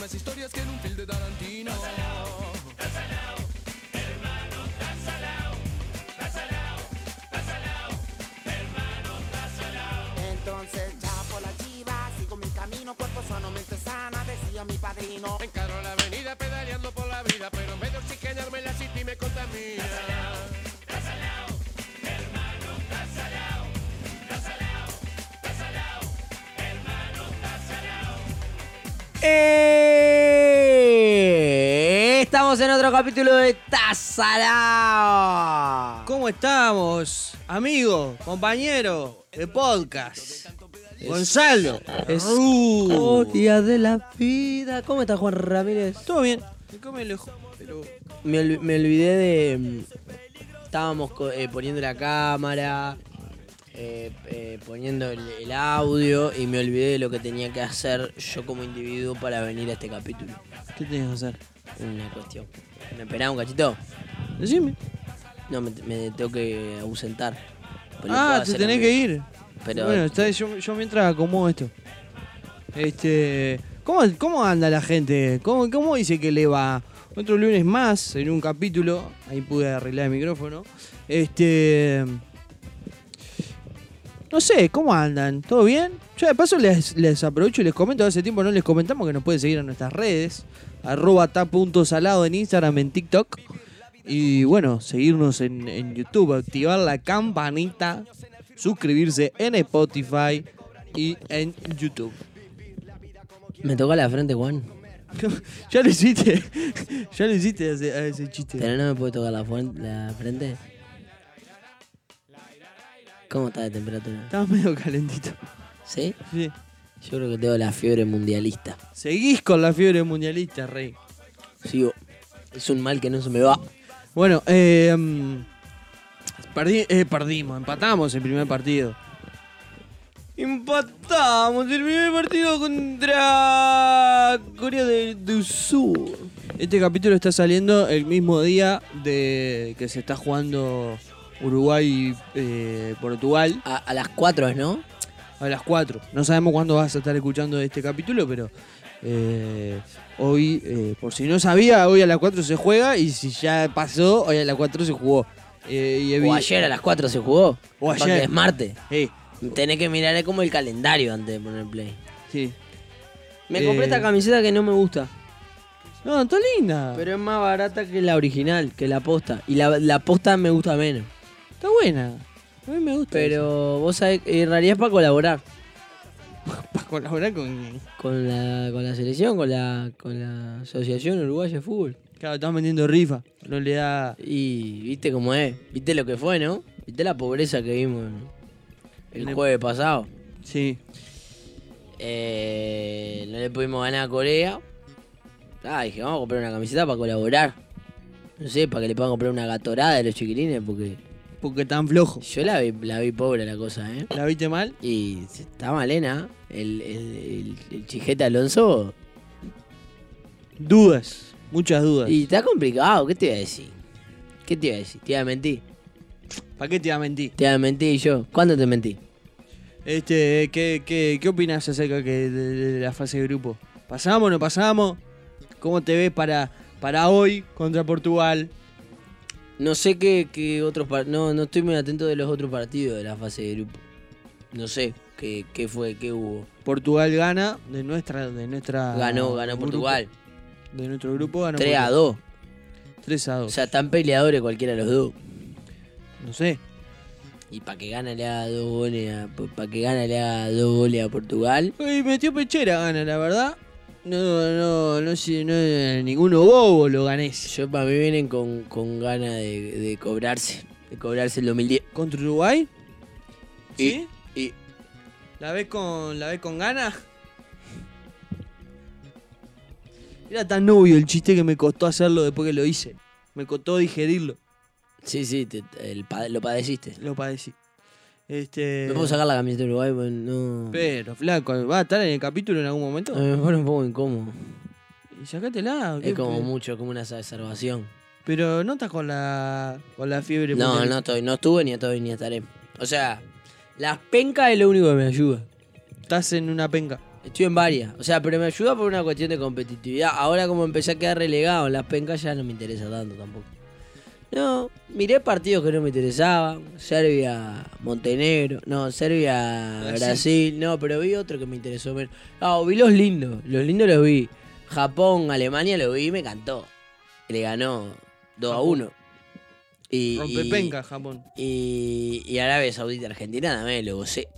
mismas historias que en un film de Tarantino. Entonces ya por la chiva sigo mi camino, cuerpo sano, mente sana, decía mi padrino. Estamos en otro capítulo de Tazalao. ¿Cómo estamos, amigo, compañero de podcast? Gonzalo. Ru. Historia de la vida. ¿Cómo está Juan Ramírez? Todo bien. Me lejos, pero Me, ol- me olvidé de. mm, Estábamos eh, poniendo la cámara, eh, eh, poniendo el, el audio y me olvidé de lo que tenía que hacer yo como individuo para venir a este capítulo. ¿qué tienes que hacer? Una cuestión. ¿Me esperás un cachito? Decime. No, me, me tengo que ausentar. Pues Ah, te tenés en que ir. Pero Bueno, está, yo, yo mientras acomodo esto. Este, ¿cómo, ¿Cómo anda la gente? ¿Cómo, ¿Cómo dice que le va? Otro lunes más en un capítulo. Ahí pude arreglar el micrófono. Este. No sé, ¿cómo andan? ¿Todo bien? Yo de paso les, les aprovecho y les comento. Hace tiempo no les comentamos que nos pueden seguir en nuestras redes. Arroba ta.salado en Instagram, en TikTok. Y bueno, seguirnos en, en YouTube, activar la campanita, suscribirse en Spotify y en YouTube. me toca la frente, Juan. ya lo hiciste, ya lo hiciste a ese, a ese chiste. Pero no me puede tocar la, la frente. ¿Cómo está de temperatura? Estaba medio calentito. ¿Sí? Sí. Yo creo que tengo la fiebre mundialista. Seguís con la fiebre mundialista, rey. Sigo. Es un mal que no se me va. Bueno, eh, mm, perdi- eh, perdimos, empatamos el primer partido. Empatamos el primer partido contra Corea del, del Sur. Este capítulo está saliendo el mismo día de que se está jugando Uruguay-Portugal A, a las 4, ¿no? A las 4. No sabemos cuándo vas a estar escuchando este capítulo, pero eh, hoy, eh, por si no sabía, hoy a las 4 se juega y si ya pasó, hoy a las 4 se jugó. Eh, y O ayer a las 4 se jugó. O Porque ayer. es martes. Eh, Tenés que mirar como el calendario antes de poner play. sí. Me Eh. compré esta camiseta que no me gusta. No, está linda. Pero es más barata que la original, que la posta. Y la, la posta me gusta menos. Está buena. A mí me gusta. Pero vos sabés, en realidad es para colaborar. para colaborar con. Con la, con la selección, con la, con la Asociación Uruguaya de Fútbol. Claro, están vendiendo rifa. No le da. Y viste cómo es, viste lo que fue, ¿no? Viste la pobreza que vimos el Le- jueves pasado. Sí. Eh, no le pudimos ganar a Corea. Ah, dije, vamos a comprar una camiseta para colaborar. No sé, para que le puedan comprar una gatorada de los chiquilines, porque Porque tan flojo. yo la vi, la vi pobre la cosa, ¿eh? ¿La viste mal? Y está malena. El, el, el, el chijete Alonso. Dudas. Muchas dudas. Y está complicado, ¿qué te iba a decir? ¿Qué te iba a decir? Te iba a mentir. ¿Para qué te iba a mentir? Te iba a mentir yo. ¿Cuándo te mentí? Este, ¿qué, qué, qué opinas acerca que de, de la fase de grupo? ¿Pasamos o no pasamos? ¿Cómo te ves para, para hoy contra Portugal? No sé qué, qué otros no, no estoy muy atento de los otros partidos de la fase de grupo. No sé qué, qué fue, qué hubo. Portugal gana de nuestra de nuestra Ganó, ganó grupo- Portugal. de nuestro grupo ganó 3 a Portugal. 2. 3 a 2. O sea, están peleadores cualquiera de los dos. no sé. Y para que gane le haga dos goles a, para que gane le haga dos goles a Portugal. Uy, metió pechera gana, la verdad. No, no, no, sé, no, ninguno bobo lo gané. Yo para mí vienen con, con ganas de, de cobrarse. De cobrarse el 2010. ¿Contra Uruguay? Y- ¿Sí? y- ¿La ves con, la ves con ganas? Era tan obvio el chiste que me costó hacerlo después que lo hice. Me costó digerirlo. Sí, sí, te- el lo padeciste. Lo padecí. Este. No puedo sacar la camiseta de Uruguay porque no. Pero, flaco, ¿va a estar en el capítulo en algún momento? Me pone un poco incómodo. Y sacátela. ¿qué Es como mucho, como una exacerbación. Pero no estás con la, con la fiebre. No, no estoy, no estuve ni estoy ni estaré. O sea, las pencas es lo único que me ayuda. Estás en una penca. Estoy en varias. O sea, pero me ayuda por una cuestión de competitividad. Ahora como empecé a quedar relegado en las pencas ya no me interesa tanto tampoco. No, miré partidos que no me interesaban. Serbia, Montenegro. No, Serbia, Brasil. Brasil. No, pero vi otro que me interesó ver. Ah, vi los lindos. Los lindos los vi. Japón, Alemania lo vi y me encantó. Le ganó 2 a Japón. 1. Y, Rompe y- penca, Japón. y, y Arabia Saudita, Argentina también lo gocé.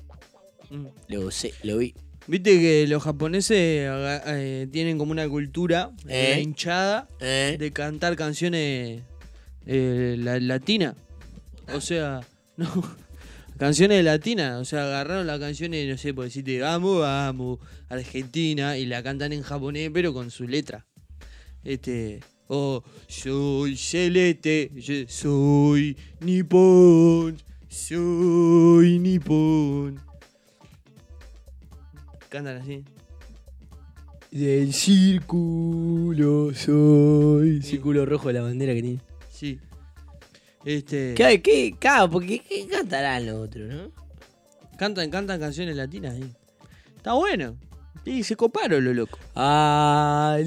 Mm. Lo gocé, lo vi. Viste que los japoneses eh, tienen como una cultura, de la Eh. hinchada, ¿Eh? de cantar canciones eh, la- latinas. O sea, no, canciones latinas. O sea, agarraron las canciones, no sé, por decirte, vamos, vamos, Argentina, y la cantan en japonés, pero con su letra. Este, oh, soy celeste, yo soy nipón, soy nipón. Cantan así. Del círculo soy. Círculo rojo de la bandera que tiene. Sí. Este. ¿Qué, qué, claro, porque ¿qué cantarán los otros, no? Cantan, cantan canciones latinas ahí. Está bueno. Y se coparon lo loco. Alemania,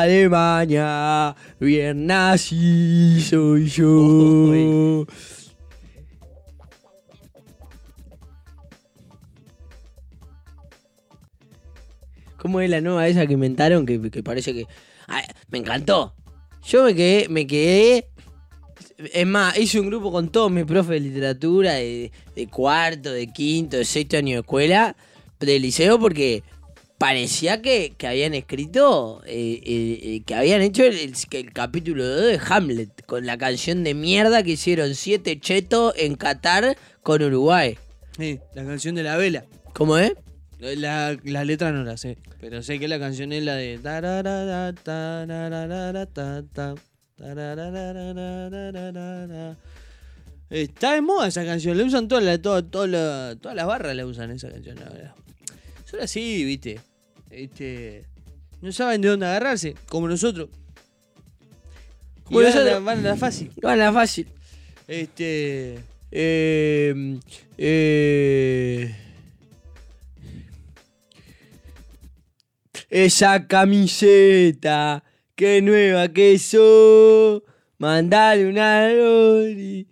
Alemania, bien nací soy yo. ¿Cómo es la nueva esa que inventaron? Que, que parece que. Ay, me encantó. Yo me quedé, me quedé. Es más, hice un grupo con todos mis profes de literatura de, de cuarto, de quinto, de sexto año de escuela, de liceo, porque parecía que, que habían escrito, eh, eh, eh, que habían hecho el, el- el capítulo 2 de Hamlet, con la canción de mierda que hicieron siete chetos en Qatar con Uruguay. Sí, la canción de la vela. ¿Cómo es? La, la letra no la sé. Pero sé que la canción es la de. Está de moda esa canción, la usan todas las, todas, todas las- todas las barras la usan esa canción, la verdad. Son así, viste. Este. No saben de dónde agarrarse, como nosotros. Y Bueno, van, a la, nosotros- van a la fácil. Fácil. Este. Eh, eh, esa camiseta, que nueva que sos, mandale una lori,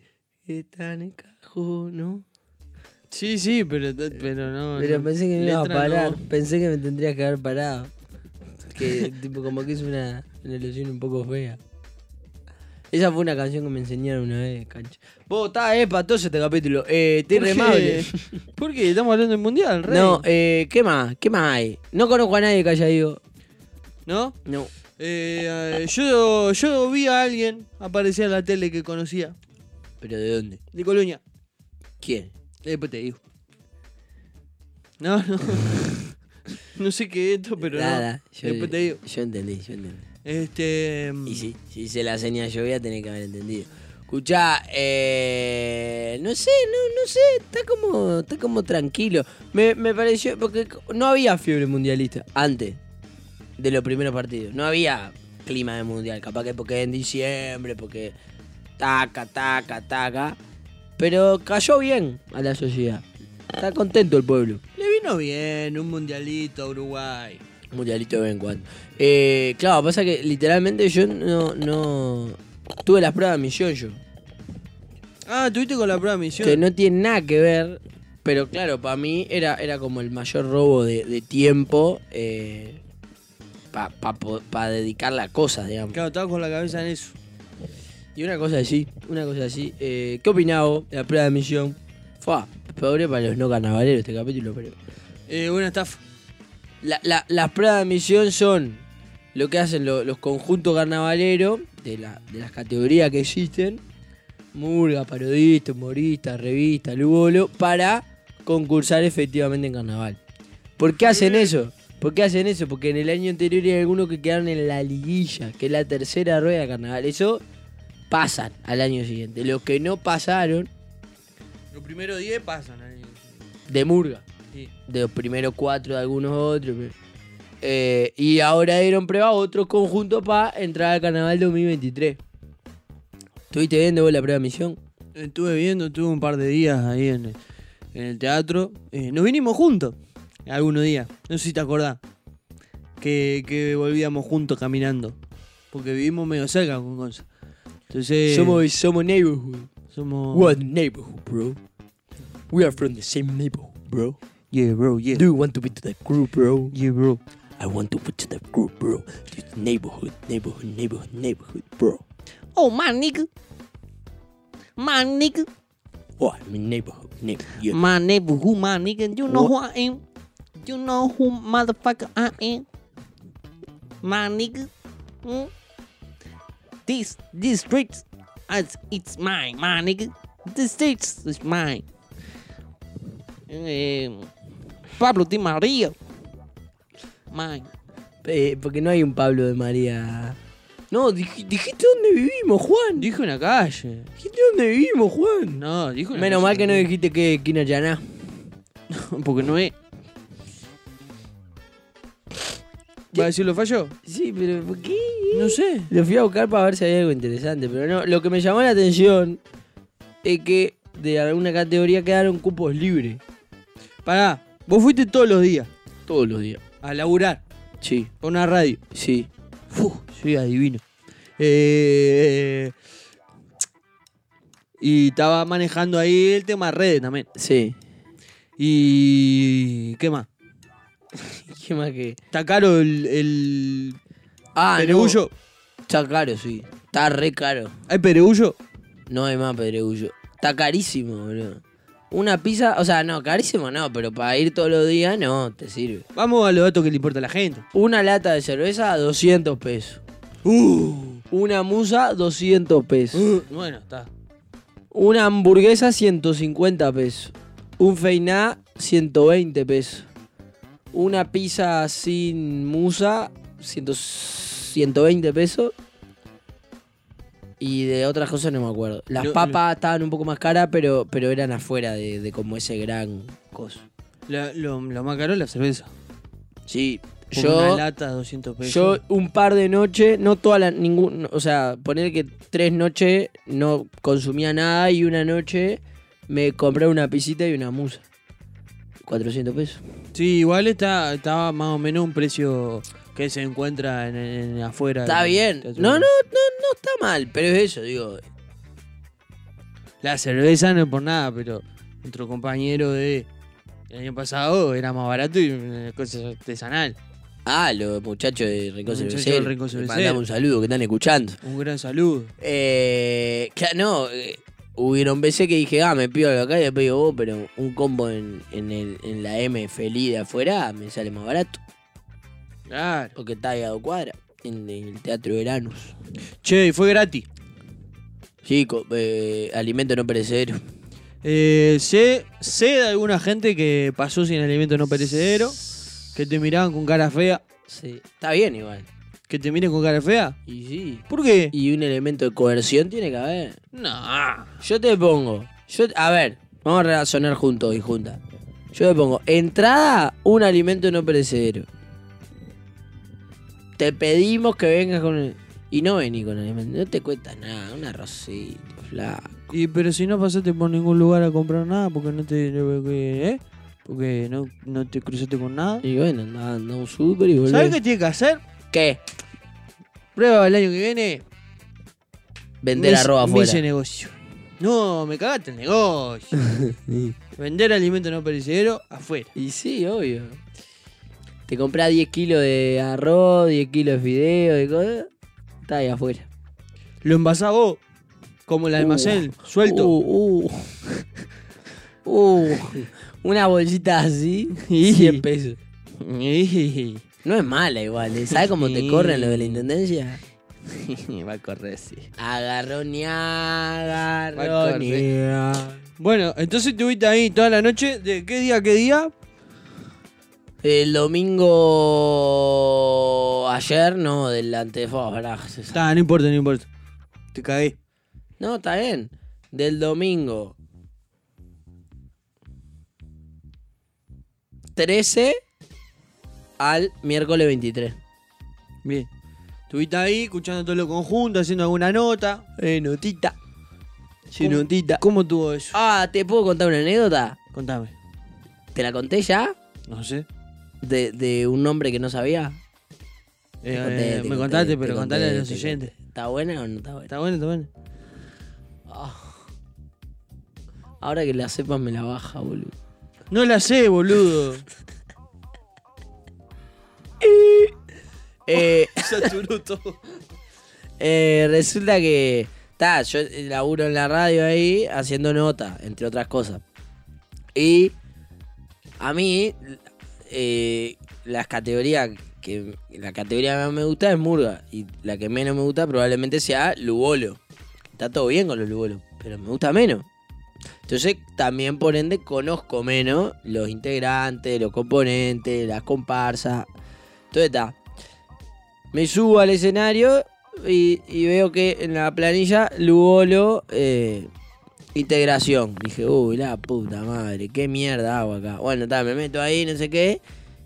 está en el cajón, ¿no? Sí, sí, pero, pero no. Pero no. pensé que me iba a parar, no. pensé que me tendrías que haber parado. Que tipo como que es una, una ilusión un poco fea. Esa fue una canción que me enseñaron una vez, cancha. Vos, está espatoso este capítulo. Eh, estoy ¿Por qué? remable. ¿Por qué? Estamos hablando del mundial, rey. No, eh, ¿qué más? ¿Qué más hay? No conozco a nadie que haya ido. ¿No? No. Eh, eh, yo, yo vi a alguien aparecer en la tele que conocía. ¿Pero de dónde? De Colonia. ¿Quién? Después te digo. No, no. no sé qué es esto, pero Nada. no. Yo, Después te digo. yo entendí, yo entendí. Este. Y sí, si hice la señal yo voy a tener que haber entendido. Escuchá, eh, no sé, no, no sé, está como, está como tranquilo. Me, me pareció, porque no había fiebre mundialista antes de los primeros partidos. No había clima de mundial, capaz que porque en diciembre, porque taca, taca, taca. Pero cayó bien a la sociedad. Está contento el pueblo. Le vino bien un mundialito a Uruguay. Mundialito de vez en cuando. Eh, claro, pasa que literalmente yo no, no tuve las pruebas de misión yo. Ah, tuviste con la prueba de misión. Que no tiene nada que ver, pero claro, para mí era, era como el mayor robo de, de tiempo para dedicarle a cosas, digamos. Claro, estaba con la cabeza en eso. Y una cosa así, una cosa así. Eh, ¿Qué vos de la prueba de misión? Fue pobre para los no carnavaleros este capítulo, pero... Eh, buena estafa. La- la- las pruebas de misión son lo que hacen lo- los conjuntos carnavaleros de, la- de las categorías que existen, murga, parodista, humorista, revista, lubolo, para concursar efectivamente en carnaval. ¿Por qué hacen eso? ¿Por qué hacen eso? Porque en el año anterior hay algunos que quedaron en la liguilla, que es la tercera rueda de carnaval. Eso pasan al año siguiente. Los que no pasaron Los primeros 10 pasan ahí. de murga. Sí. de los primeros cuatro de algunos otros. pero- Eh, y ahora dieron prueba a otros conjuntos para entrar al carnaval 2023. ¿Estuviste viendo vos la prueba de misión? Estuve viendo, tuve un par de días ahí en, en el teatro. Eh, nos vinimos juntos algunos días. No sé si te acordás. Que, que volvíamos juntos caminando. Porque vivimos medio cerca con Gonza. Entonces. Somos, somos neighborhood. somos- What neighborhood, bro? We are from the same neighborhood, bro. Yeah, bro, yeah. Do you want to be to that group, bro? Yeah, bro. I want to be to that group, bro. This neighborhood, neighborhood, neighborhood, neighborhood, bro. Oh, my nigga. My nigga. Oh, I'm in neighborhood, neighborhood. Yeah. My neighborhood, my nigga. You know What? who I am. You know who motherfucker I am. My nigga. Hmm? This, this streets, it's, it's mine, my nigga. This streets is mine. Eh, Pablo Di María. Mine. Eh, porque no hay un Pablo de María. No, dij- dijiste dónde vivimos, Juan. Dijo una calle. Dijiste dónde vivimos, Juan. No, dijo una Menos calle. mal que no dijiste que esquina Llaná. Porque no es. ¿Va a decirlo fallo? Sí, pero ¿por qué? No sé. Lo fui a buscar para ver si había algo interesante, pero no. Lo que me llamó la atención es que de alguna categoría quedaron cupos libres. Pará, vos fuiste todos los días Todos los días. a laburar Sí, con una radio. sí. Uf, soy adivino. Eh, y estaba manejando ahí el tema redes también. Sí. Y. ¿Qué más? ¿Qué más que.? Está caro el. el Ah, pedregullo. no. Está caro, sí. Está re caro. ¿Hay pedregullo? No hay más pedregullo. Está carísimo, boludo. Una pizza, o sea, no, carísimo no, pero para ir todos los días no, te sirve. Vamos a los datos que le importa a la gente. Una lata de cerveza, 200 pesos. Uh, Una musa, 200 pesos. uh, bueno, está. Una hamburguesa, 150 pesos. Un feiná, 120 pesos. Una pizza sin musa, 100 120 pesos. Y de otras cosas no me acuerdo. Las Lo- papas estaban un poco más caras, pero, pero eran afuera de, de como ese gran coso. La- lo, lo más caro es la cerveza. Sí, Por yo... Una lata, 200 pesos. Yo un par de noches, no toda la, ningún, o sea, poner que tres noches no consumía nada y una noche me compré una pisita y una musa. 400 pesos. Sí, igual está, estaba más o menos un precio que se encuentra en, en- afuera. Está bien. No, no, no, mal, pero es eso, digo. La cerveza no es por nada, pero nuestro compañero de el año pasado era más barato y una cosa artesanal. Ah, los muchachos de Rincón Cervecero. mandamos un saludo que están escuchando. Un gran saludo. Eh, claro, no, eh, hubieron veces que dije, ah, me pido algo acá y después digo, vos, pero un combo en, en, el, en la M feliz de afuera me sale más barato. Claro. Porque está ahí a dos cuadras, en el Teatro Veranus. Che, y fue gratis. Sí, eh, alimento no perecedero. Eh, sé, sé de alguna gente que pasó sin alimento no perecedero, que te miraban con cara fea. Sí. Está bien igual. ¿Que te miren con cara fea? Y sí. ¿Por qué? Y un elemento de coerción tiene que haber. No. Yo te pongo. Yo, a ver, vamos a razonar juntos y juntas. Yo te pongo, entrada, un alimento no perecedero. Te pedimos que vengas con el... Y no vení con alimento. No te cuesta nada, un arrocito, flaco. Y pero si no pasaste por ningún lugar a comprar nada, porque no te. ¿Eh? Porque no, no te cruzaste con nada. Y bueno, andá, andá a un súper y volvés. ¿Sabes qué tiene que hacer? ¿Qué? Prueba el año que viene. Vender me- arroz me afuera. hice negocio. No, me cagaste el negocio. Vender alimento no perecedero afuera. Y sí, obvio. Te comprás 10 kilos de arroz, 10 kilos de fideo, de cosas. Está ahí afuera. Lo envasás vos, como el almacén, suelto. Uh, uh. Uh, una bolsita así, Y- 100 pesos. No es mala igual, ¿eh? ¿sabes cómo te corren lo de la intendencia? Va a correr, sí. Agarronía, Va a agarronía. Bueno, entonces estuviste ahí toda la noche. ¿De qué día, a qué día? El domingo ayer, no, del antefaz, Está, no importa, no importa. Te cagué. No, está bien. Del domingo 13 al miércoles 23. Bien. Estuviste ahí escuchando todo lo conjunto, haciendo alguna nota. Eh, notita. Sí, ¿Cómo- notita. ¿Cómo tuvo eso? Ah, ¿te puedo contar una anécdota? Contame. ¿Te la conté ya? No sé. De, de un nombre que no sabía. Eh, conté, eh, me contaste, te pero contale a los te oyentes. ¿Está buena o no está buena? Está bueno, está bueno. Ah. Ahora que la sepas me la baja, boludo. No la sé, boludo. Eh, Saturó todo. eh, resulta que. Ta, yo laburo en la radio ahí haciendo nota, entre otras cosas. Y a mí, eh, las categorías que. La categoría que más me gusta es Murga. Y la que menos me gusta probablemente sea Lugolo. Está todo bien con los Lugolos, pero me gusta menos. Entonces, también por ende conozco menos los integrantes, los componentes, las comparsas. Entonces está. Me subo al escenario y, veo que en la planilla Lugolo eh, integración. Dije, uy, la puta madre, qué mierda hago acá. Bueno, está, me meto ahí, no sé qué.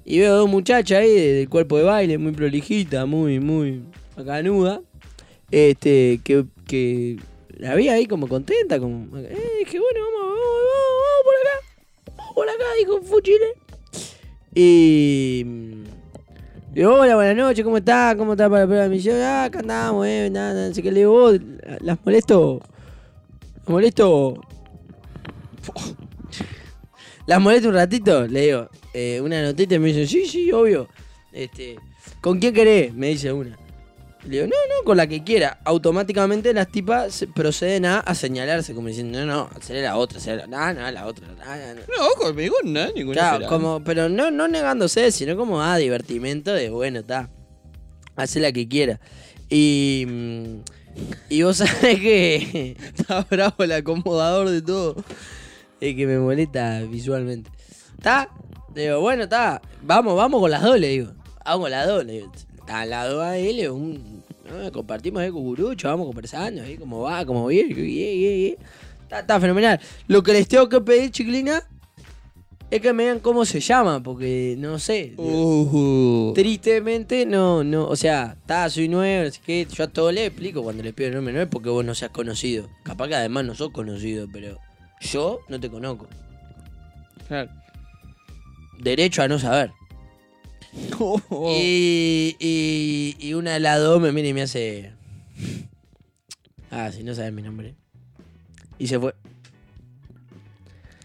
Y veo dos muchachas ahí de- del cuerpo de baile, muy prolijita, muy, muy bacanuda. Este, que, que la vi ahí como contenta, como. Eh, dije, bueno, vamos, vamos, vamos, por acá. Vamos por acá, dijo Fuchile. Y. mm, Digo, hola, buenas noches, ¿cómo está? ¿Cómo está para la prueba de misión? Ah, acá andamos, eh, nada, no sé qué le digo, las molesto. Molesto. Las molesto un ratito, le digo, eh, una notita y me dice, sí, sí, obvio. Este, ¿con quién querés? Me dice una. Le digo, no, no, con la que quiera. Automáticamente las tipas proceden a, a señalarse, como diciendo, no, no, seré la otra, seré la, no, no, la otra, no, no, no. Conmigo no, ninguna Claro, será. como, pero no, no negándose, sino como a divertimento de bueno, está. Hace la que quiera. Y. mm, Y vos sabés que. Está bravo el acomodador de todo. Es que me molesta visualmente. ¿Está? Digo, bueno, está. Vamos, vamos con las dos, le digo. Vamos con las dos, le digo. Está la dos a él, un. ¿no? Compartimos ahí cucurucho, vamos conversando, ahí cómo va, cómo viene. Está, fenomenal. Lo que les tengo que pedir, chiquilina, es que me digan cómo se llama, porque no sé. Uh, Tristemente, no, no, o sea, está, soy nuevo, así que yo a todos les explico cuando les pido el nombre, no es porque vos no seas conocido. Capaz que además no sos conocido, pero yo no te conozco. claro. Derecho a no saber. Oh. Y, y, y una de las dos me mira y me hace. Ah, si no sabes mi nombre. Y se fue.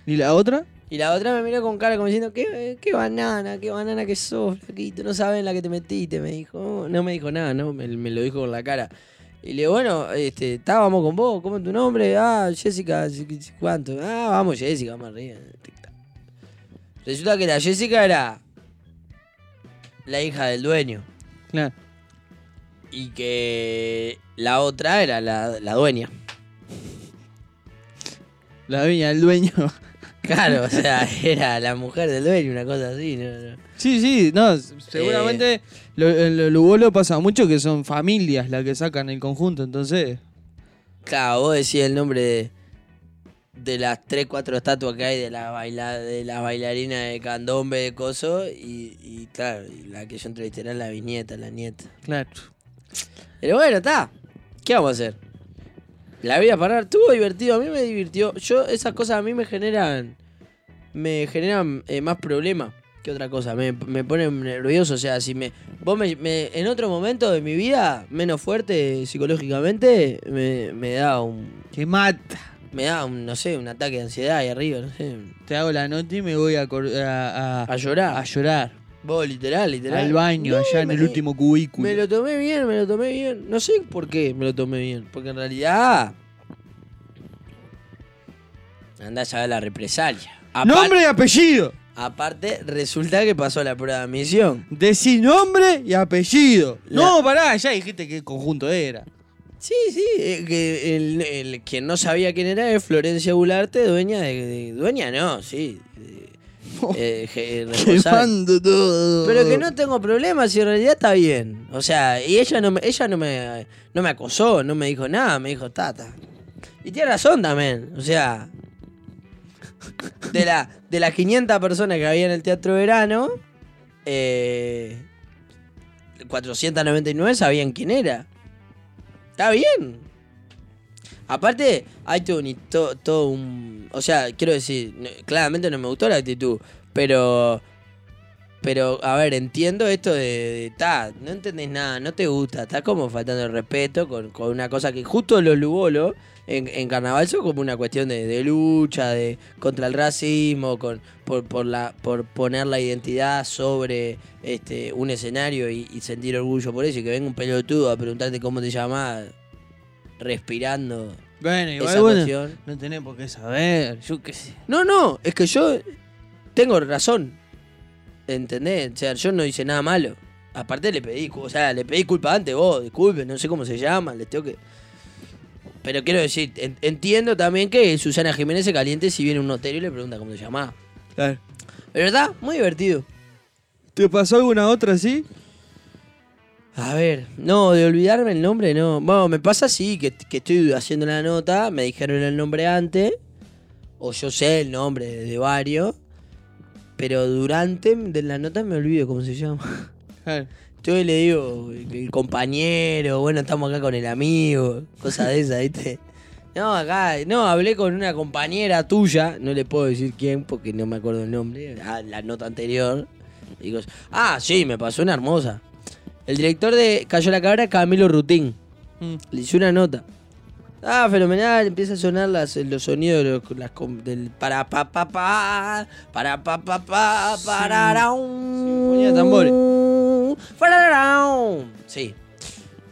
¿Y la otra? Y la otra me miró con cara como diciendo, qué, qué banana, qué banana que sos, flaquito, no sabes en la que te metiste, me dijo. No me dijo nada, ¿no? Me, me lo dijo con la cara. Y le digo, bueno, este, estábamos con vos, ¿cómo es tu nombre? Ah, Jessica, ¿cuánto? Ah, vamos Jessica, vamos arriba. Resulta que la Jessica era la hija del dueño. Claro. Y que la otra era la, la dueña. La viña del dueño. Claro, o sea, era la mujer del dueño, una cosa así, ¿no? no. Sí, sí, no, s- seguramente lo, en lo Lugolo pasa mucho que son familias las que sacan el conjunto, entonces. Claro, vos decís el nombre de, de las 3, 4 estatuas que hay de la baila, de la bailarina de candombe de coso y, y claro, y la que yo entrevisté era la bisnieta, la nieta. Claro. Pero bueno, está. ¿Qué vamos a hacer? La vida parar, estuvo divertido, a mí me divirtió. Yo, esas cosas a mí me generan. Me generan eh, más problemas que otra cosa. Me, me ponen nervioso. O sea, si me. Vos me, me- En otro momento de mi vida, menos fuerte psicológicamente, me, me da un. Que mata. Me da un, no sé, un ataque de ansiedad ahí arriba, no sé. Te hago la nota y me voy a, a, a- A llorar. a llorar. Vos, literal, literal. Al baño, No, allá en me- el último cubículo. Me lo tomé bien, me lo tomé bien. No sé por qué me lo tomé bien. Porque en realidad. Anda ya la represalia. Apar- Nombre y apellido. Aparte, resulta que pasó la prueba de admisión. Decí nombre y apellido. La- No, pará, ya dijiste qué conjunto era. Sí, sí, eh, que el, el- quien no sabía quién era es Florencia Bularte, dueña de. de- dueña no, sí. de- eh. Quemando todo. Pero que no tengo problemas y en realidad está bien. O sea, y ella no me, ella no me, no me acosó, no me dijo nada, me dijo tata. Y tiene razón también. O sea, de, la, de las 500 personas que había en el Teatro Verano, eh, 499 sabían quién era. Está bien. Aparte, hay todo un, todo un... O sea, quiero decir, claramente no me gustó la actitud, pero... Pero, a ver, entiendo esto de... de, ta, no entendés nada, no te gusta, estás como faltando el respeto con, con una cosa que justo los lugolos en, en carnaval son como una cuestión de, de lucha, de contra el racismo, con por, por, la, por poner la identidad sobre este un escenario y sentir orgullo por eso, y que venga un pelotudo a preguntarte cómo te llamas respirando Bueno, igual esa bueno, no tenés por qué saber, yo qué sé. No, no, es que yo tengo razón. ¿Entendés? O sea, yo no hice nada malo. Aparte le pedí, o sea, le pedí culpa antes vos, disculpe, no sé cómo se llama, les tengo que. Pero quiero decir, en- entiendo también que Susana Jiménez se caliente si viene un hotel y le pregunta cómo se llama. Claro. ¿De verdad? Muy divertido. ¿Te pasó alguna otra así? A ver, no, de olvidarme el nombre, no. Bueno, me pasa así, que, que estoy haciendo la nota, me dijeron el nombre antes, o yo sé el nombre de, varios, pero durante de la nota me olvido cómo se llama. Claro. Yo le digo, el compañero, bueno, estamos acá con el amigo, cosas de esas, ¿viste? No, acá, no, hablé con una compañera tuya, no le puedo decir quién porque no me acuerdo el nombre, ah, la nota anterior. Digo, ah, sí, me pasó una hermosa. El director de Cayó la Cabra, Camilo Rutín. Mm. Le hice una nota. Ah, fenomenal, empieza a sonar las, los sonidos de los, las del para pa pa pa para pa pa pa para Sinfonía de tambores. Sí.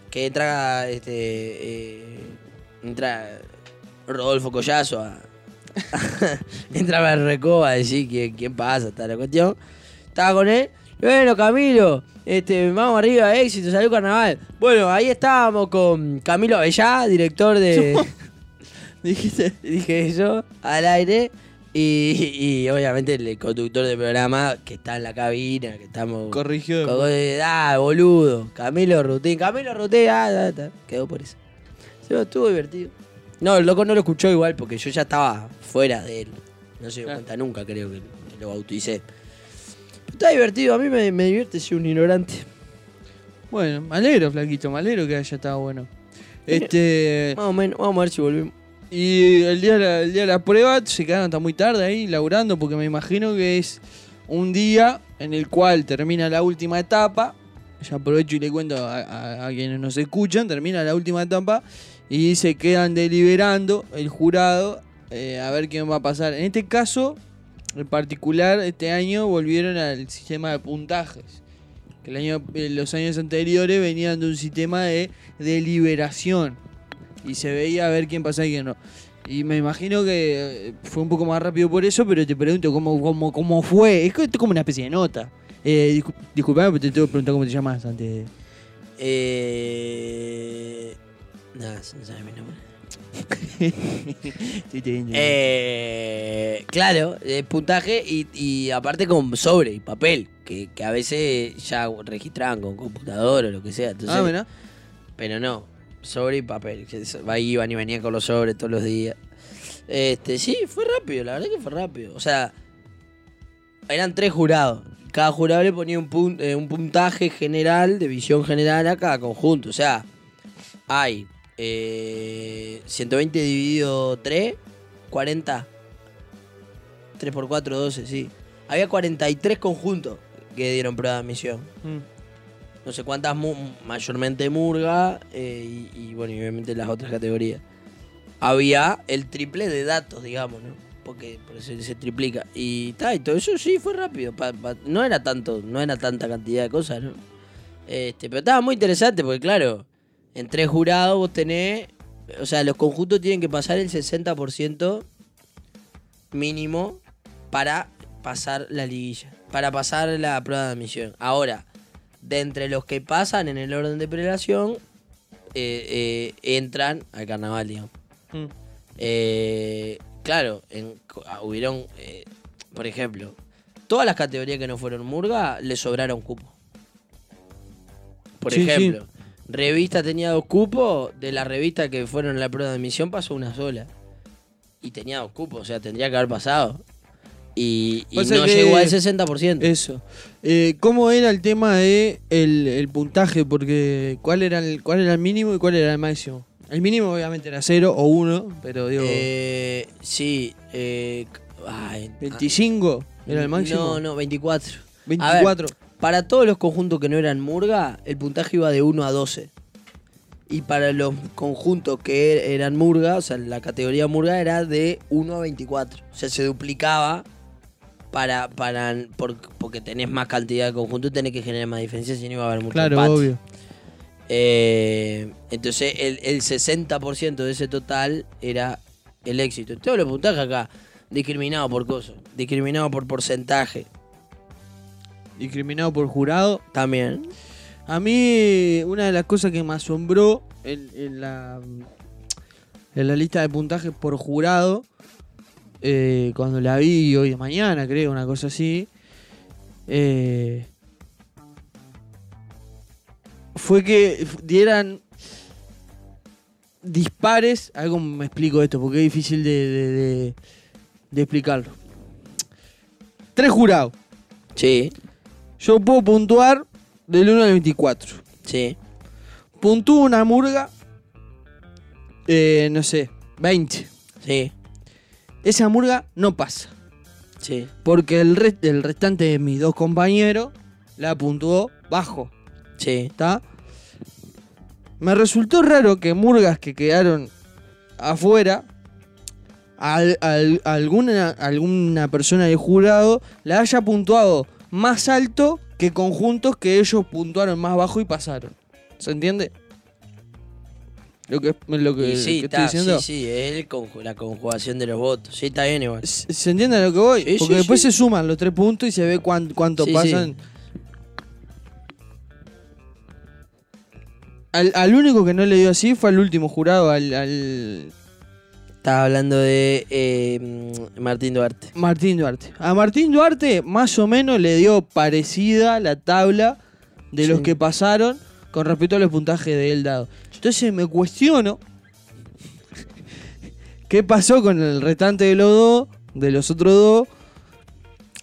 Que entra este eh, entra Rodolfo Collazo a entra Recoba a decir que, quién pasa, está la cuestión. Estaba con él. Bueno, Camilo, este, vamos arriba, éxito, salió carnaval. Bueno, ahí estábamos con Camilo Avellá, director de. Dijiste. dije yo, al aire. Y, y obviamente el conductor del programa que está en la cabina, que estamos. Corrigió. Con- Ah, boludo. Camilo Rutín. Camilo Rutín. Ah. Quedó por eso. Sí, estuvo divertido. No, el loco no lo escuchó igual porque yo ya estaba fuera de él. No se dio Claro. cuenta nunca, creo que, que lo bauticé. Está divertido. A mí me, me divierte ser un ignorante. Bueno, me alegro, flaquito, me alegro que haya estado bueno. Este. Más o menos. Vamos a ver si volvemos. Y el día, de la- el día de la prueba se quedaron hasta muy tarde ahí laburando porque me imagino que es un día en el cual termina la última etapa. Ya aprovecho y le cuento a, a- a quienes nos escuchan, termina la última etapa y se quedan deliberando el jurado eh, a ver quién va a pasar. En este caso, en particular, este año volvieron al sistema de puntajes. Que el año, eh, los años anteriores venían de un sistema de deliberación y se veía a ver quién pasaba y quién no. Y me imagino que eh, fue un poco más rápido por eso, pero te pregunto cómo, cómo, cómo fue. Es como una especie de nota. Eh, discu- disculpame, pero te tengo que preguntar cómo te llamas antes. Eh. Nada, no sabe mi nombre. Eh, claro, eh, puntaje y, y aparte con sobre y papel, que, que a veces ya registraban con computador o lo que sea. Entonces, ah, bueno. Pero no, sobre y papel. Ahí iban y venían con los sobres todos los días. Este, sí, fue rápido, la verdad que fue rápido. O sea, eran tres jurados. Cada jurado le ponía un, pun- eh, un puntaje general, de visión general a cada conjunto. O sea, hay eh, 120 dividido 3, 40. 3 por 4, 12, sí. Había 43 conjuntos que dieron prueba de admisión Mm. no sé cuántas, mayormente Murga eh, y, y, bueno, y obviamente las otras categorías. Había el triple de datos, digamos, ¿no? Porque por eso se triplica. Y, ta, y todo eso sí fue rápido. pa- pa- no era tanto, no era tanta cantidad de cosas, ¿no? Este, pero estaba muy interesante porque, claro, en tres jurados vos tenés. O sea, los conjuntos tienen que pasar el 60% mínimo para pasar la liguilla. Para pasar la prueba de admisión. Ahora, de entre los que pasan en el orden de prelación, eh, eh, entran al carnaval, digamos. Mm. Eh, claro, en, ah, hubieron, por ejemplo, todas las categorías que no fueron Murga le sobraron cupos. Por Sí, sí. Revista tenía dos cupos, de la revista que fueron a la prueba de admisión pasó una sola. Y tenía dos cupos, o sea, tendría que haber pasado. Y, no llegó al 60%. Eso. Eh, ¿Cómo era el tema de el, el puntaje? Porque ¿cuál era el, cuál era el mínimo y cuál era el máximo? El mínimo obviamente era 0 o 1, pero digo, Eh, sí. Eh, ay, 25 era el máximo. No, no, 24. A ver, 24. Para todos los conjuntos que no eran Murga, el puntaje iba de 1 a 12. Y para los conjuntos que er- eran Murga, o sea, la categoría Murga era de 1 a 24. O sea, se duplicaba para, para, por- porque tenés más cantidad de conjuntos, tenés que generar más diferencia, si no iba a haber mucho Claro, empate. obvio. Eh, entonces el, el 60% de ese total era el éxito. Todos los puntajes acá, discriminado por cosas, discriminado por porcentaje Discriminado por jurado. también. A mí, una de las cosas que me asombró en, en la, en la lista de puntajes por jurado, eh, cuando la vi hoy de mañana, creo, una cosa así, eh, fue que dieran dispares. A ver cómo me explico esto, porque es difícil de, de- de- de explicarlo. Tres jurados. Sí, Yo puedo puntuar del 1 al 24. sí, Puntúo una murga, eh, no sé, 20. sí, Esa murga no pasa. sí. Porque el, re- el restante de mis dos compañeros la puntuó bajo. Sí, ¿Está? Me resultó raro que murgas que quedaron afuera, al- al- alguna, alguna persona del jurado la haya puntuado más alto que conjuntos que ellos puntuaron más bajo y pasaron. ¿Se entiende? Lo que, lo que, Y sí, que estoy diciendo. sí, sí, es conju- la conjugación de los votos. Sí, está bien igual. ¿Se se entiende a lo que voy? Sí, Porque sí, después se suman los tres puntos y se ve cuán- cuánto pasan. Al, al único que no le dio así fue al último jurado, al, al Estaba hablando de eh, mm, Martín Duarte. Martín Duarte. A Martín Duarte más o menos le dio parecida la tabla de Sí. los que pasaron con respecto a los puntajes de él dado. Entonces me cuestiono qué pasó con el restante de los dos, de los otros dos,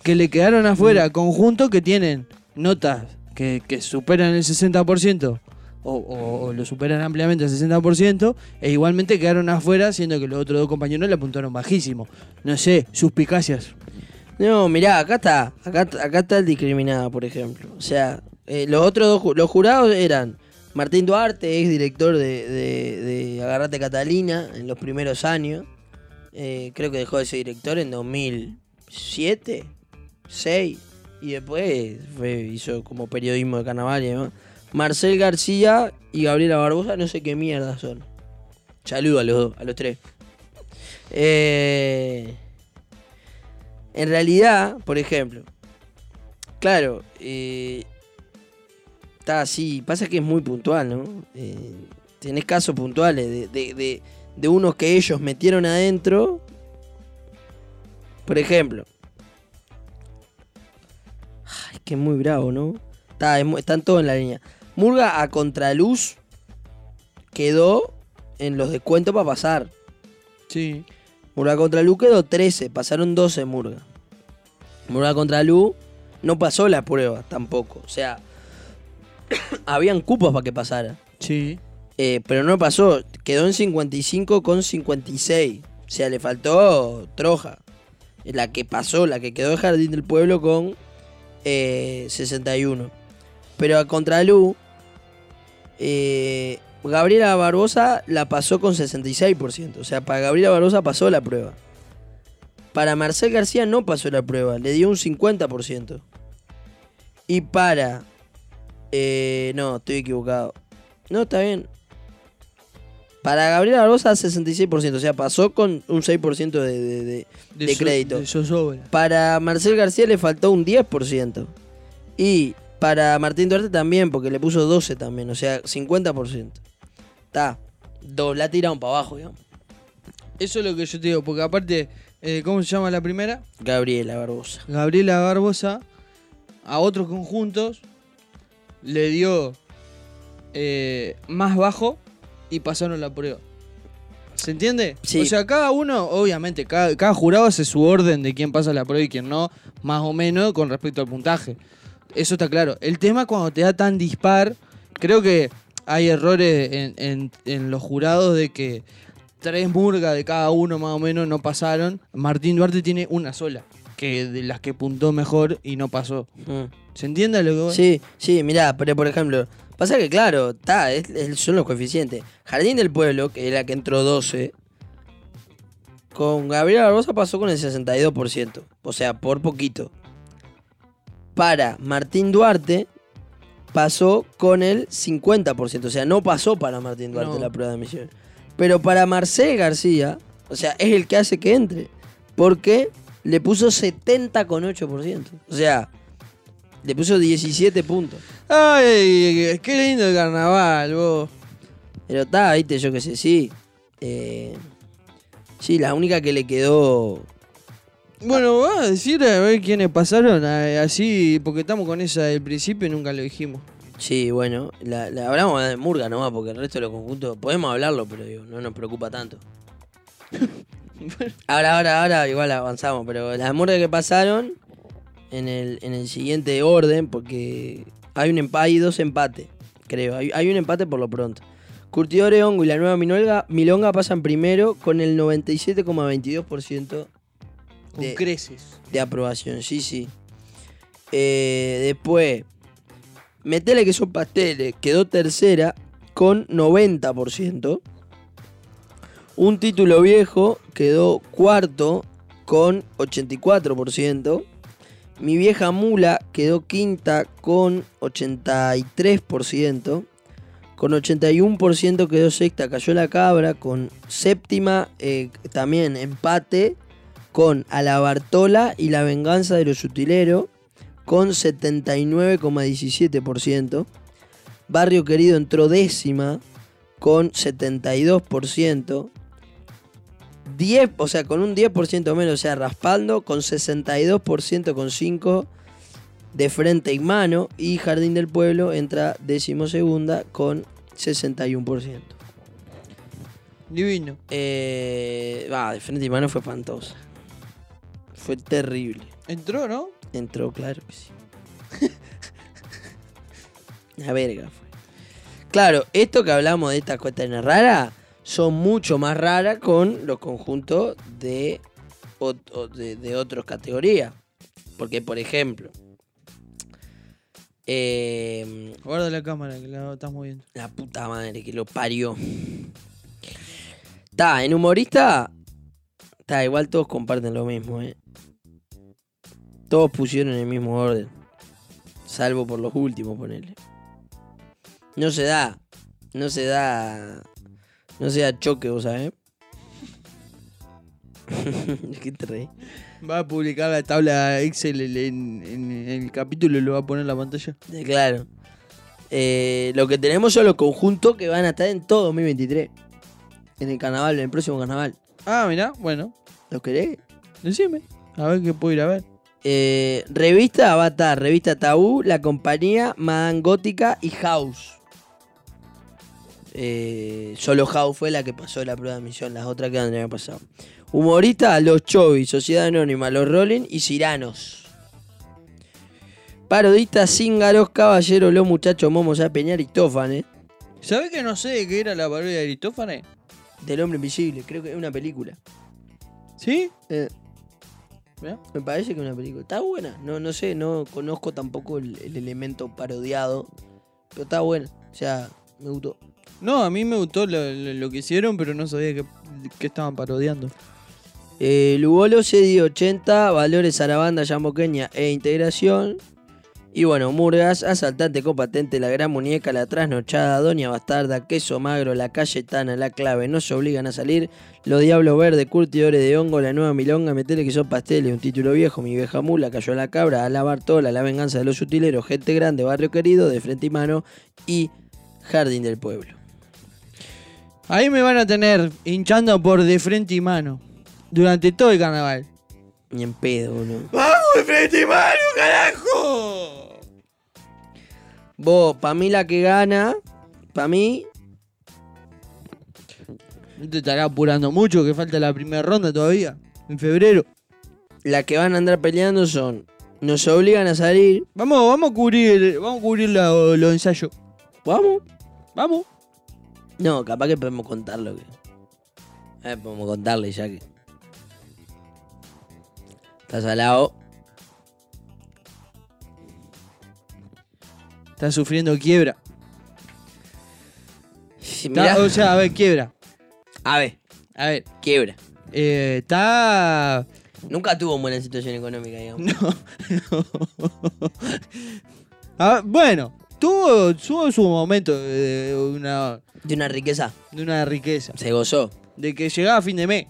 que le quedaron afuera conjuntos que tienen notas que, que superan el 60%. O, lo superan ampliamente el 60%, e igualmente quedaron afuera, siendo que los otros dos compañeros le apuntaron bajísimo. No sé, suspicacias. No, mirá, acá está. Acá, acá está el discriminado, por ejemplo. O sea, eh, los otros dos, los jurados eran Martín Duarte, ex director de, de, de Agarrate Catalina en los primeros años. Eh, creo que dejó de ser director en 2007, 6. Y después fue- hizo como periodismo de carnaval y. Marcel García y Gabriela Barbosa, no sé qué mierda son. Saludo a los dos, a los tres. Eh, en realidad, por ejemplo, claro, eh, está así, pasa que es muy puntual, ¿no? Eh, tenés casos puntuales de, de, de, unos que ellos metieron adentro. Por ejemplo. Ay, es que es muy bravo, ¿no? Está, están todos en la línea. Murga a contraluz quedó en los descuentos para pasar. Sí. Murga contra Lu quedó 13, pasaron 12 Murga. Murga contra Lu no pasó la prueba tampoco. O sea, habían cupos para que pasara. Sí. Eh, pero no pasó, quedó en 55 con 56. O sea, le faltó Troja. La que pasó, la que quedó en Jardín del Pueblo con eh, 61. Pero a Contralú, eh, Gabriela Barbosa la pasó con 66%. O sea, para Gabriela Barbosa pasó la prueba. Para Marcel García no pasó la prueba, le dio un 50%. Y para... eh, no, estoy equivocado. No, está bien. Para Gabriela Barbosa 66%, o sea, pasó con un 6% de, de- de- crédito. Para Marcel García le faltó un 10%. Y para Martín Duarte también, porque le puso 12 también, o sea, 50%. Está. La tiraron para abajo, digamos. Eso es lo que yo te digo, porque aparte, eh, ¿cómo se llama la primera? Gabriela Barbosa. Gabriela Barbosa a otros conjuntos le dio eh, más bajo y pasaron la prueba. ¿Se entiende? Sí. O sea, cada uno, obviamente, cada, cada jurado hace su orden de quién pasa la prueba y quién no, más o menos con respecto al puntaje. Eso está claro. El tema cuando te da tan dispar, creo que hay errores en, en- en los jurados de que tres murgas de cada uno más o menos no pasaron. Martín Duarte tiene una sola, que de las que puntó mejor y no pasó. Mm. ¿Se entiende lo que voy? Sí, sí, mirá, pero por ejemplo, pasa que claro, está, es- es- son los coeficientes. Jardín del Pueblo, que era la que entró 12, con Gabriela Barbosa pasó con el 62%, o sea, por poquito. Para Martín Duarte pasó con el 50%, o sea, no pasó para Martín Duarte No. la prueba de admisión. Pero para Marcel García, o sea, es el que hace que entre, porque le puso 70,8%, o sea, le puso 17 puntos. Ay, qué lindo el carnaval, vos. Pero está, viste, yo qué sé, sí. Eh, sí, la única que le quedó. Bueno, vas a decir a ver quiénes pasaron a- así, porque estamos con esa del principio y nunca lo dijimos. Sí, bueno, la, la hablamos de Murga nomás, porque el resto de los conjuntos. Podemos hablarlo, pero digo, no nos preocupa tanto. Ahora, ahora, ahora, igual avanzamos, pero las Murgas que pasaron en el, en el siguiente orden, porque hay un empa- hay dos empates, creo. Hay, hay un empate por lo pronto. Curtidor Hongo y la nueva Milonga, Milonga pasan primero con el 97,22% Con De- creces. de aprobación, sí, sí. Eh, después, Metele que son pasteles, quedó tercera con 90%. Un título viejo quedó cuarto con 84%. Mi vieja mula quedó quinta con 83%. Con 81% quedó sexta, cayó la cabra. Con séptima, eh, también empate con A la Bartola y La Venganza de los Sutileros con 79,17%. Barrio Querido entró décima con 72%. 10, o sea, con un 10% menos, o sea, raspando, con 62% con 5 de frente y mano. Y Jardín del Pueblo entra decimosegunda con 61%. Divino. Eh, va, de frente y mano fue espantosa. Fue terrible. Entró, ¿no? Entró, claro que sí. La verga fue. Claro, esto que hablamos de estas cuestiones raras son mucho más raras con los conjuntos de, de, de otras categorías. Porque, por ejemplo, eh, Guarda la cámara que la estás moviendo. la puta madre que lo parió. Está, en humorista. Está, igual todos comparten lo mismo, eh. Todos pusieron el mismo orden. Salvo por los últimos, ponele. No se da. No se da. No se da choque, vos sabés. ¿Qué te reí? Va a publicar la tabla Excel en, en- en el capítulo y lo va a poner en la pantalla. Eh, Claro. Eh, lo que tenemos son los conjuntos que van a estar en todo 2023. En el carnaval, en el próximo carnaval. Ah, mirá, bueno. ¿Lo querés? Decime. A ver qué puedo ir a ver. Eh, revista va a estar Revista Tabú, La Compañía, Madame Gótica y House. Eh, solo House fue la que pasó la prueba de admisión, las otras que no habían pasado. Humorista, Los Chovis, Sociedad Anónima, Los Rolling y Ciranos. Parodista, Cíngaros, Caballero, Los Muchachos, Momos a Peñar y Tófanes. ¿Sabés que no sé de qué era la parodia de Aristófanes? Del Hombre Invisible, creo que es una película. ¿Sí? Eh, Mirá. me parece que es una película. Está buena, no, no sé, no conozco tampoco el, el elemento parodiado. Pero está buena, o sea, me gustó. No, a mí me gustó lo, lo- lo que hicieron, pero no sabía que, que estaban parodiando. Eh, Lugolo, CD 80, Valores Arabanda, Yamboqueña e Integración. Y bueno, Murgas, Asaltante con Patente, La Gran Muñeca, La Trasnochada, Doña Bastarda, Queso Magro, La Cayetana, La Clave, No se obligan a salir, Los Diablos Verdes, Curtidores de Hongo, La Nueva Milonga, Metele que son pasteles, Un título viejo, Mi vieja mula, Cayó la cabra, A la Bartola, La Venganza de los Sutileros, Gente Grande, Barrio Querido, De Frente y Mano y Jardín del Pueblo. Ahí me van a tener hinchando por de frente y mano. Durante todo el carnaval. Ni en pedo, boludo. ¡Vamos de frente y mano, carajo! Vos, pa' mí la que gana, pa' mí, No te estará apurando mucho, que falta la primera ronda todavía. En febrero. la que van a andar peleando son. Nos obligan a salir. Vamos, vamos a cubrir, vamos a cubrir la- los ensayos. ¿Vamos? Vamos. No, capaz que podemos contarlo. Que... Eh, podemos contarle ya que. Estás al lado. Está sufriendo quiebra. Sí, Está- mirá. o sea, a ver, quiebra. A ver, A ver, quiebra. eh, está. Nunca tuvo buena situación económica, digamos. No. Ah, bueno, tuvo, tuvo su momento de una, De una riqueza. de una riqueza. Se gozó. De que llegaba a fin de mes.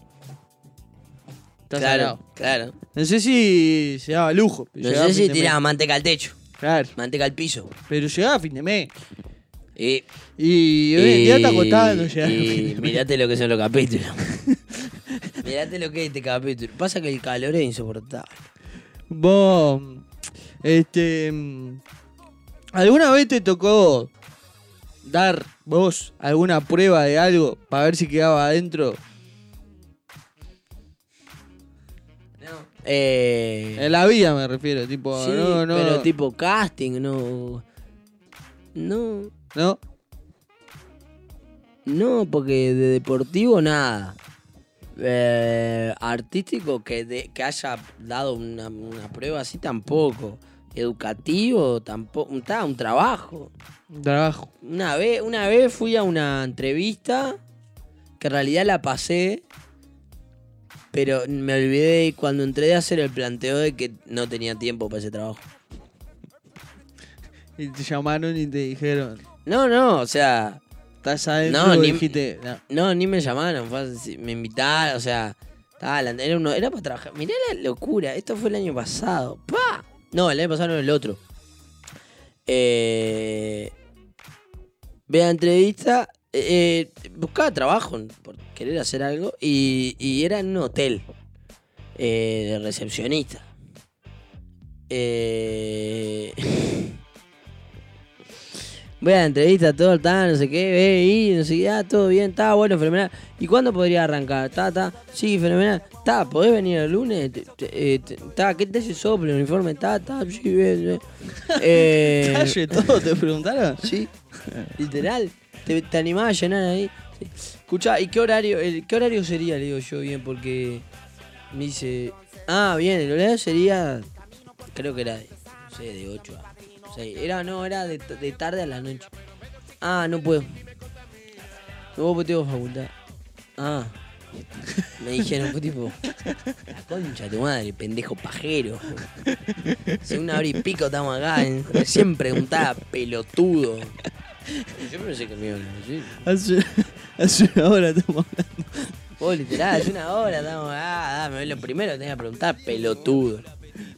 Claro, salado. claro. No sé si se daba lujo. pero No llegaba a sé fin si de tiraba manteca al techo, Claro, manteca al piso. pero llegaba a fin de mes. Y, Y hoy en día está costando llegar a fin de mes. mirate lo que son los capítulos. mirate lo que es este capítulo. Pasa que el calor es insoportable. Vos, este, ¿alguna vez te tocó dar vos alguna prueba de algo para ver si quedaba adentro? Eh, En la vida me refiero, tipo, sí, no, no, pero tipo casting, no. No, no, no, porque de deportivo nada. Eh, artístico que, de- que haya dado una, una prueba así tampoco. Educativo tampoco. Un trabajo. trabajo. Una vez, una vez fui a una entrevista que en realidad la pasé, pero me olvidé cuando entré a hacer el planteo de que no tenía tiempo para ese trabajo. Y te llamaron y te dijeron, No, no, o sea, estás adentro No, y ni- dijiste, no. no, ni me llamaron, fue así, me invitaron, o sea, era, uno, era para trabajar. Mirá la locura, esto fue el año pasado. ¡Pa! No, el año pasado no, el otro. Eh, ve la entrevista, eh, buscaba trabajo por querer hacer algo y, y era en un hotel eh, de recepcionista. Eh, Voy a la entrevista, todo, está, no sé qué, ve y no sé qué, ah, todo bien, está bueno, fenomenal. ¿Y cuándo podría arrancar? Está, está, sí, fenomenal. Está, ¿podés venir el lunes? Te- eh, Está, ¿qué te hace soplo el uniforme? Está, está, sí, bien, bien. Eh, Calle, todo, te preguntaron. Sí, literal. ¿Te, te animás a llenar ahí? Sí. Escuchá, ¿y qué horario, el, qué horario sería? Le digo yo bien, porque me dice. Ah, bien, el horario sería. Creo que era de, no sé, de 8 a 6. Era, no, era de, de tarde a la noche. Ah, no puedo. No puedo porque tengo facultad. Ah. Me dijeron, fue tipo. La concha tu madre, pendejo pajero. Hace una hora pico estamos acá. ¿eh? Recién preguntaba, pelotudo. Yo pensé que me iban a decir. Hace, hace una hora estamos hablando. Vos literal, hace una hora estamos acá. Dame lo primero que tenía que preguntar, pelotudo.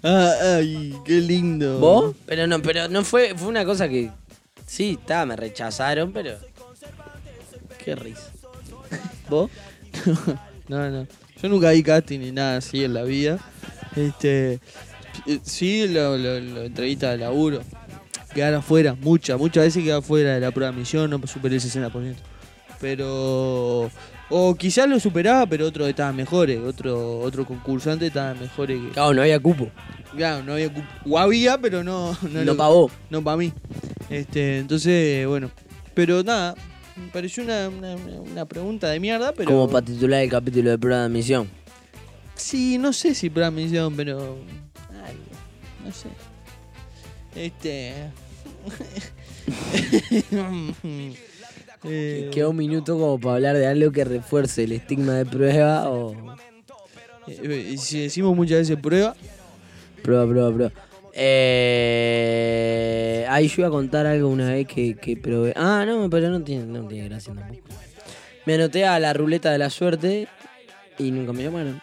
Ah, ay, qué lindo. ¿Vos? Pero no, pero no fue, fue una cosa que. Sí, está, me rechazaron, pero. Qué risa. ¿Vos? No, no. Yo nunca vi casting ni nada así en la vida. Este. eh, Sí, lo, lo, lo entrevista de laburo. Quedar afuera, muchas, muchas veces quedar afuera de la prueba de misión, no superé ese 60%. Pero. O quizás lo superaba, pero otros estaban mejores. Otro, otro concursante estaba mejores que. Claro, no había cupo. Claro, no había. cu- O había, pero no. No, lo- pagó. no para mí. Este, entonces, bueno. Pero nada, me pareció una, una, una pregunta de mierda, pero. Como para titular el capítulo de prueba de admisión. Sí, no sé si para misión, pero. No sé. Este. Eh, Queda un minuto como para hablar de algo que refuerce el estigma de prueba o. eh, y si decimos muchas veces prueba, Prueba, prueba, prueba. Eh, ahí yo iba a contar algo una vez que, que probé. Ah, no, pero no tiene, no tiene gracia tampoco. Me anoté a la ruleta de la suerte y nunca me llamaron.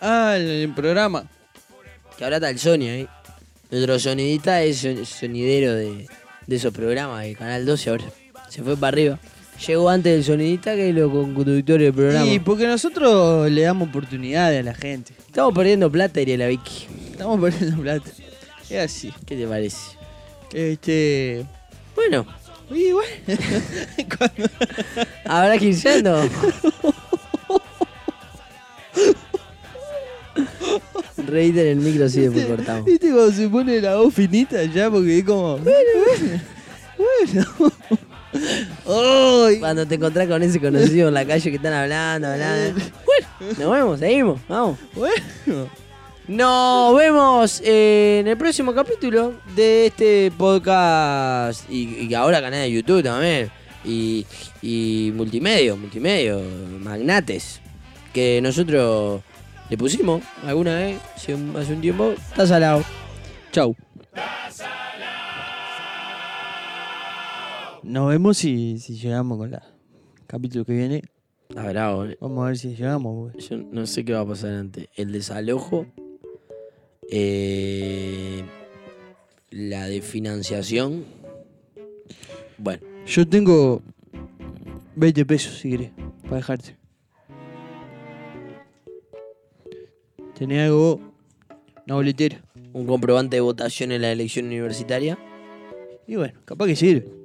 ah, el, el programa. Que ahora está el Sony ahí. Nuestro sonidista es son- sonidero de, de esos programas de Canal 12 ahora. Se fue para arriba. Llegó antes del sonidista que los conductores del programa. Y porque nosotros le damos oportunidades a la gente. Estamos perdiendo plata, diría la Vicky. Estamos perdiendo plata. Es así. ¿Qué te parece? Este. Bueno, Y bueno. habrá que ir yendo. Reíte en el micro así después cortamos. ¿Viste cuando se pone la voz finita ya? Porque es como. Bueno, bueno. Cuando te encontrás con ese conocido en la calle que están hablando, hablando. Bueno, nos vemos, seguimos, vamos. Bueno. Nos vemos en el próximo capítulo de este podcast y, y ahora canal de YouTube también. Y, y multimedio, multimedio, magnates. Que nosotros le pusimos alguna vez, hace un, hace un tiempo. Está salado. Chau. Nos vemos si, si llegamos con la capítulo que viene. Bravo, eh. Vamos a ver si llegamos. güey. Yo no sé qué va a pasar antes. El desalojo. eh, la de financiación. Bueno, Yo tengo 20 pesos si querés, para dejarte. ¿Tenés algo? Una boletera. un comprobante de votación en la elección universitaria. Y bueno, capaz que sirve.